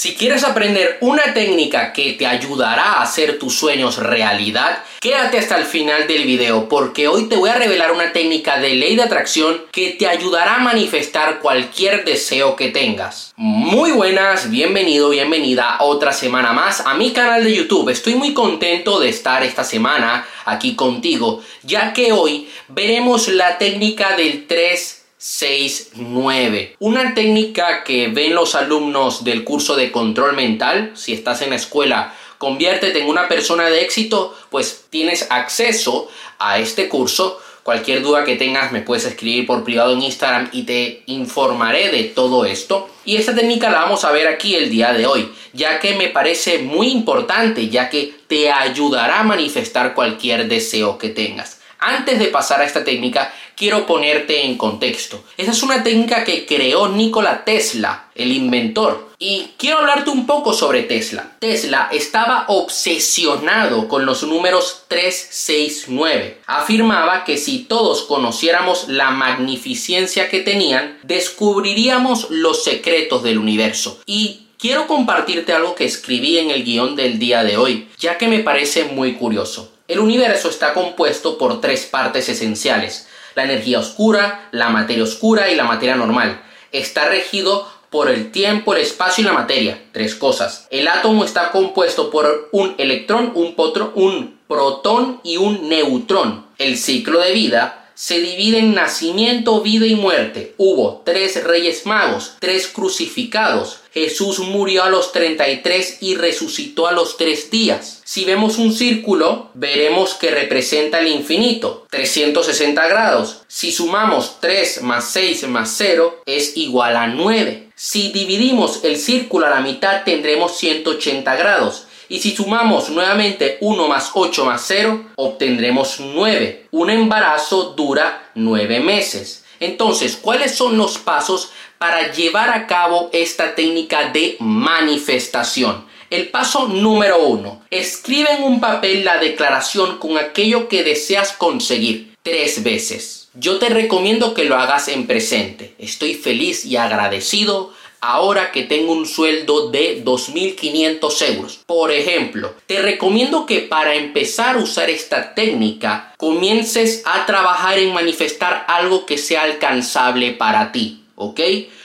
Si quieres aprender una técnica que te ayudará a hacer tus sueños realidad, quédate hasta el final del video porque hoy te voy a revelar una técnica de ley de atracción que te ayudará a manifestar cualquier deseo que tengas. Muy buenas, bienvenido, bienvenida otra semana más a mi canal de YouTube. Estoy muy contento de estar esta semana aquí contigo, ya que hoy veremos la técnica del 3 6, 9. Una técnica que ven los alumnos del curso de control mental, si estás en la escuela, conviértete en una persona de éxito, pues tienes acceso a este curso. Cualquier duda que tengas me puedes escribir por privado en Instagram y te informaré de todo esto. Y esta técnica la vamos a ver aquí el día de hoy, ya que me parece muy importante, ya que te ayudará a manifestar cualquier deseo que tengas. Antes de pasar a esta técnica, quiero ponerte en contexto. Esa es una técnica que creó Nikola Tesla, el inventor. Y quiero hablarte un poco sobre Tesla. Tesla estaba obsesionado con los números 369. Afirmaba que si todos conociéramos la magnificencia que tenían, descubriríamos los secretos del universo. Y quiero compartirte algo que escribí en el guion del día de hoy, ya que me parece muy curioso. El universo está compuesto por tres partes esenciales, la energía oscura, la materia oscura y la materia normal. Está regido por el tiempo, el espacio y la materia. Tres cosas. El átomo está compuesto por un electrón, un, potro, un protón y un neutrón. El ciclo de vida se divide en nacimiento, vida y muerte. Hubo tres reyes magos, tres crucificados. Jesús murió a los 33 y resucitó a los tres días. Si vemos un círculo, veremos que representa el infinito, 360 grados. Si sumamos 3 más 6 más 0 es igual a 9. Si dividimos el círculo a la mitad tendremos 180 grados. Y si sumamos nuevamente 1 más 8 más 0, obtendremos 9. Un embarazo dura 9 meses. Entonces, ¿cuáles son los pasos para llevar a cabo esta técnica de manifestación? El paso número 1. Escribe en un papel la declaración con aquello que deseas conseguir tres veces. Yo te recomiendo que lo hagas en presente. Estoy feliz y agradecido ahora que tengo un sueldo de 2.500 euros. Por ejemplo, te recomiendo que para empezar a usar esta técnica comiences a trabajar en manifestar algo que sea alcanzable para ti, ¿ok?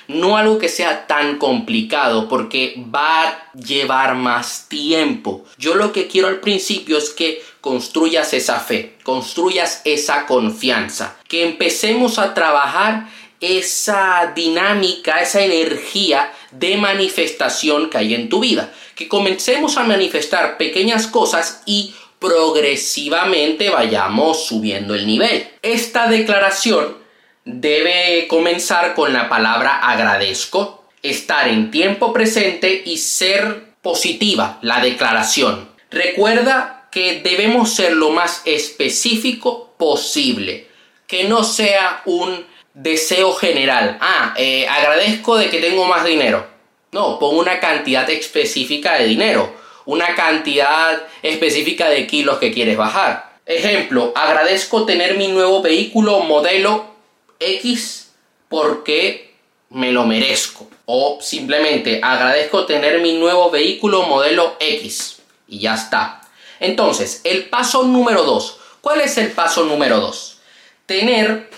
No algo que sea tan complicado porque va a llevar más tiempo. Yo lo que quiero al principio es que construyas esa fe, construyas esa confianza, que empecemos a trabajar esa dinámica, esa energía de manifestación que hay en tu vida. Que comencemos a manifestar pequeñas cosas y progresivamente vayamos subiendo el nivel. Esta declaración debe comenzar con la palabra agradezco, estar en tiempo presente y ser positiva la declaración. Recuerda que debemos ser lo más específico posible, que no sea un deseo general. Ah, eh, agradezco de que tengo más dinero. No, pon una cantidad específica de dinero, una cantidad específica de kilos que quieres bajar. Ejemplo, agradezco tener mi nuevo vehículo modelo X porque me lo merezco. O simplemente agradezco tener mi nuevo vehículo modelo X. Y ya está. Entonces, el paso número 2. ¿Cuál es el paso número 2? Tener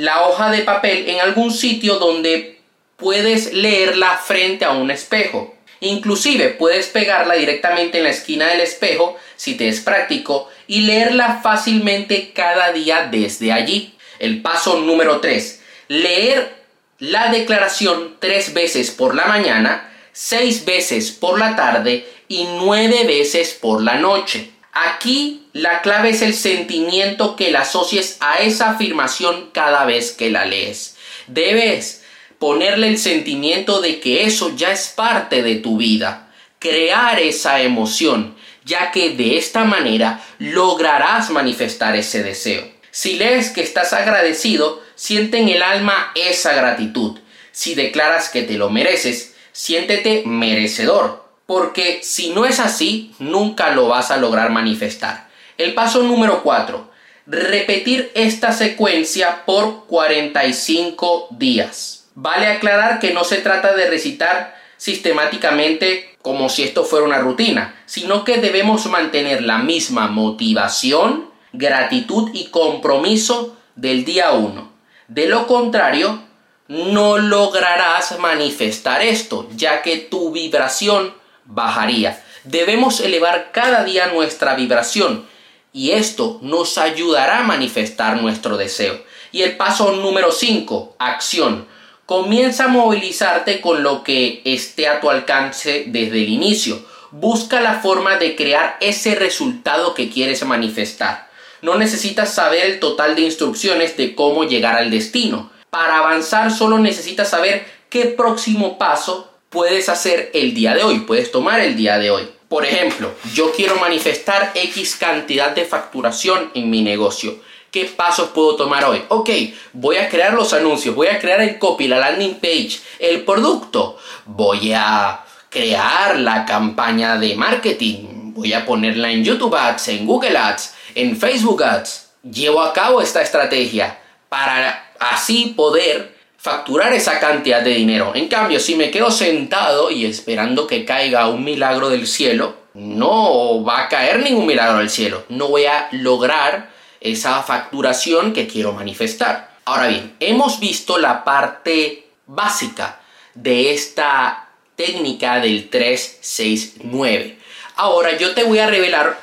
la hoja de papel en algún sitio donde puedes leerla frente a un espejo. Inclusive puedes pegarla directamente en la esquina del espejo si te es práctico y leerla fácilmente cada día desde allí. El paso número 3. Leer la declaración tres veces por la mañana, seis veces por la tarde y nueve veces por la noche. Aquí la clave es el sentimiento que la asocies a esa afirmación cada vez que la lees. Debes ponerle el sentimiento de que eso ya es parte de tu vida, crear esa emoción, ya que de esta manera lograrás manifestar ese deseo. Si lees que estás agradecido, siente en el alma esa gratitud. Si declaras que te lo mereces, siéntete merecedor porque si no es así, nunca lo vas a lograr manifestar. El paso número 4. Repetir esta secuencia por 45 días. Vale aclarar que no se trata de recitar sistemáticamente como si esto fuera una rutina, sino que debemos mantener la misma motivación, gratitud y compromiso del día 1. De lo contrario, no lograrás manifestar esto, ya que tu vibración bajaría. Debemos elevar cada día nuestra vibración y esto nos ayudará a manifestar nuestro deseo. Y el paso número 5, acción. Comienza a movilizarte con lo que esté a tu alcance desde el inicio. Busca la forma de crear ese resultado que quieres manifestar. No necesitas saber el total de instrucciones de cómo llegar al destino. Para avanzar solo necesitas saber qué próximo paso puedes hacer el día de hoy, puedes tomar el día de hoy. Por ejemplo, yo quiero manifestar X cantidad de facturación en mi negocio. ¿Qué pasos puedo tomar hoy? Ok, voy a crear los anuncios, voy a crear el copy, la landing page, el producto. Voy a crear la campaña de marketing. Voy a ponerla en YouTube Ads, en Google Ads, en Facebook Ads. Llevo a cabo esta estrategia para así poder facturar esa cantidad de dinero. En cambio, si me quedo sentado y esperando que caiga un milagro del cielo, no va a caer ningún milagro del cielo. No voy a lograr esa facturación que quiero manifestar. Ahora bien, hemos visto la parte básica de esta técnica del 369. Ahora yo te voy a revelar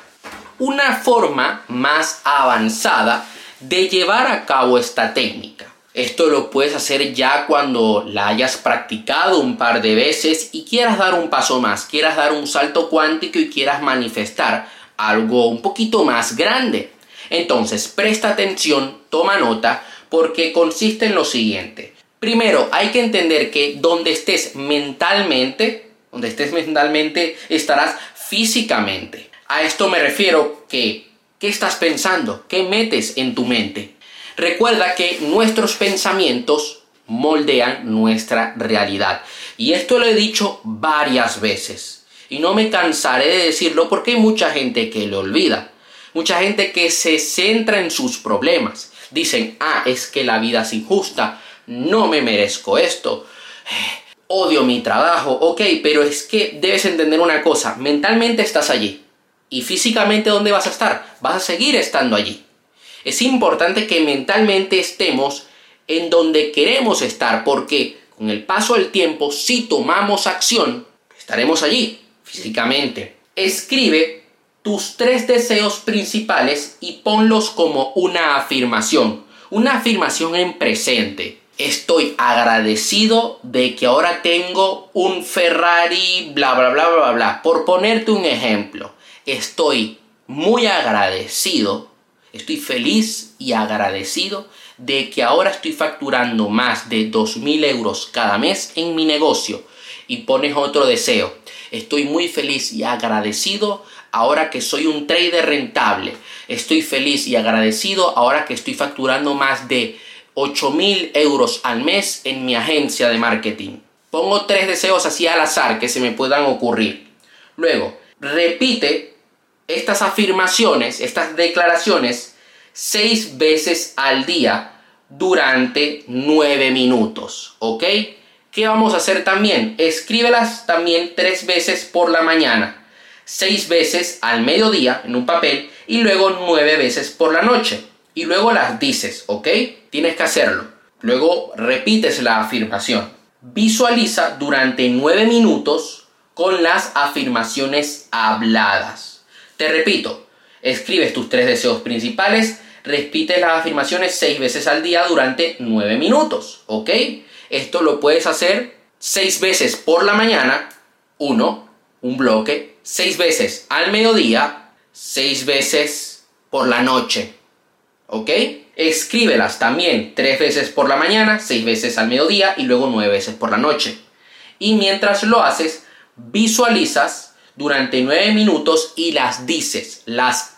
una forma más avanzada de llevar a cabo esta técnica. Esto lo puedes hacer ya cuando la hayas practicado un par de veces y quieras dar un paso más, quieras dar un salto cuántico y quieras manifestar algo un poquito más grande. Entonces, presta atención, toma nota, porque consiste en lo siguiente. Primero, hay que entender que donde estés mentalmente, donde estés mentalmente, estarás físicamente. A esto me refiero que ¿Qué estás pensando? ¿Qué metes en tu mente? Recuerda que nuestros pensamientos moldean nuestra realidad. Y esto lo he dicho varias veces. Y no me cansaré de decirlo porque hay mucha gente que lo olvida. Mucha gente que se centra en sus problemas. Dicen, ah, es que la vida es injusta. No me merezco esto. Odio mi trabajo. Ok, pero es que debes entender una cosa. Mentalmente estás allí ¿Y físicamente dónde vas a estar? Vas a seguir estando allí. Es importante que mentalmente estemos en donde queremos estar porque con el paso del tiempo, si tomamos acción, estaremos allí físicamente. Escribe tus tres deseos principales y ponlos como una afirmación, una afirmación en presente. Estoy agradecido de que ahora tengo un Ferrari, bla, bla, bla, bla, bla. Por ponerte un ejemplo estoy muy agradecido, estoy feliz y agradecido de que ahora estoy facturando más de 2.000 euros cada mes en mi negocio. Y pones otro deseo. Estoy muy feliz y agradecido ahora que soy un trader rentable. Estoy feliz y agradecido ahora que estoy facturando más de 8.000 euros al mes en mi agencia de marketing. Pongo tres deseos así al azar que se me puedan ocurrir. Luego, repite estas afirmaciones, estas declaraciones, seis veces al día durante nueve minutos, ¿ok? ¿Qué vamos a hacer también? Escríbelas también tres veces por la mañana, seis veces al mediodía en un papel y luego nueve veces por la noche. Y luego las dices, ¿ok? Tienes que hacerlo. Luego repites la afirmación. Visualiza durante nueve minutos con las afirmaciones habladas. Te repito, escribes tus tres deseos principales, repites las afirmaciones seis veces al día durante nueve minutos, ¿ok? Esto lo puedes hacer seis veces por la mañana, uno, un bloque, seis veces al mediodía, seis veces por la noche, ¿ok? Escríbelas también tres veces por la mañana, seis veces al mediodía y luego nueve veces por la noche. Y mientras lo haces, visualizas durante nueve minutos y las dices, las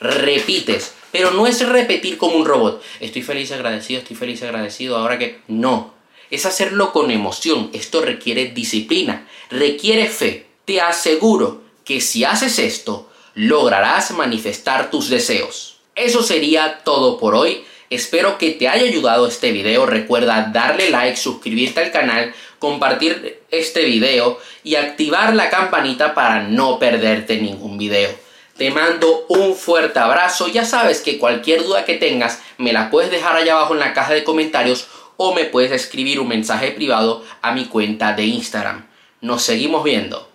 repites. Pero no es repetir como un robot. Estoy feliz, agradecido, estoy feliz, agradecido. Ahora que no. Es hacerlo con emoción. Esto requiere disciplina, requiere fe. Te aseguro que si haces esto, lograrás manifestar tus deseos. Eso sería todo por hoy. Espero que te haya ayudado este video. Recuerda darle like, suscribirte al canal compartir este video y activar la campanita para no perderte ningún video. Te mando un fuerte abrazo. Ya sabes que cualquier duda que tengas me la puedes dejar allá abajo en la caja de comentarios o me puedes escribir un mensaje privado a mi cuenta de Instagram. Nos seguimos viendo.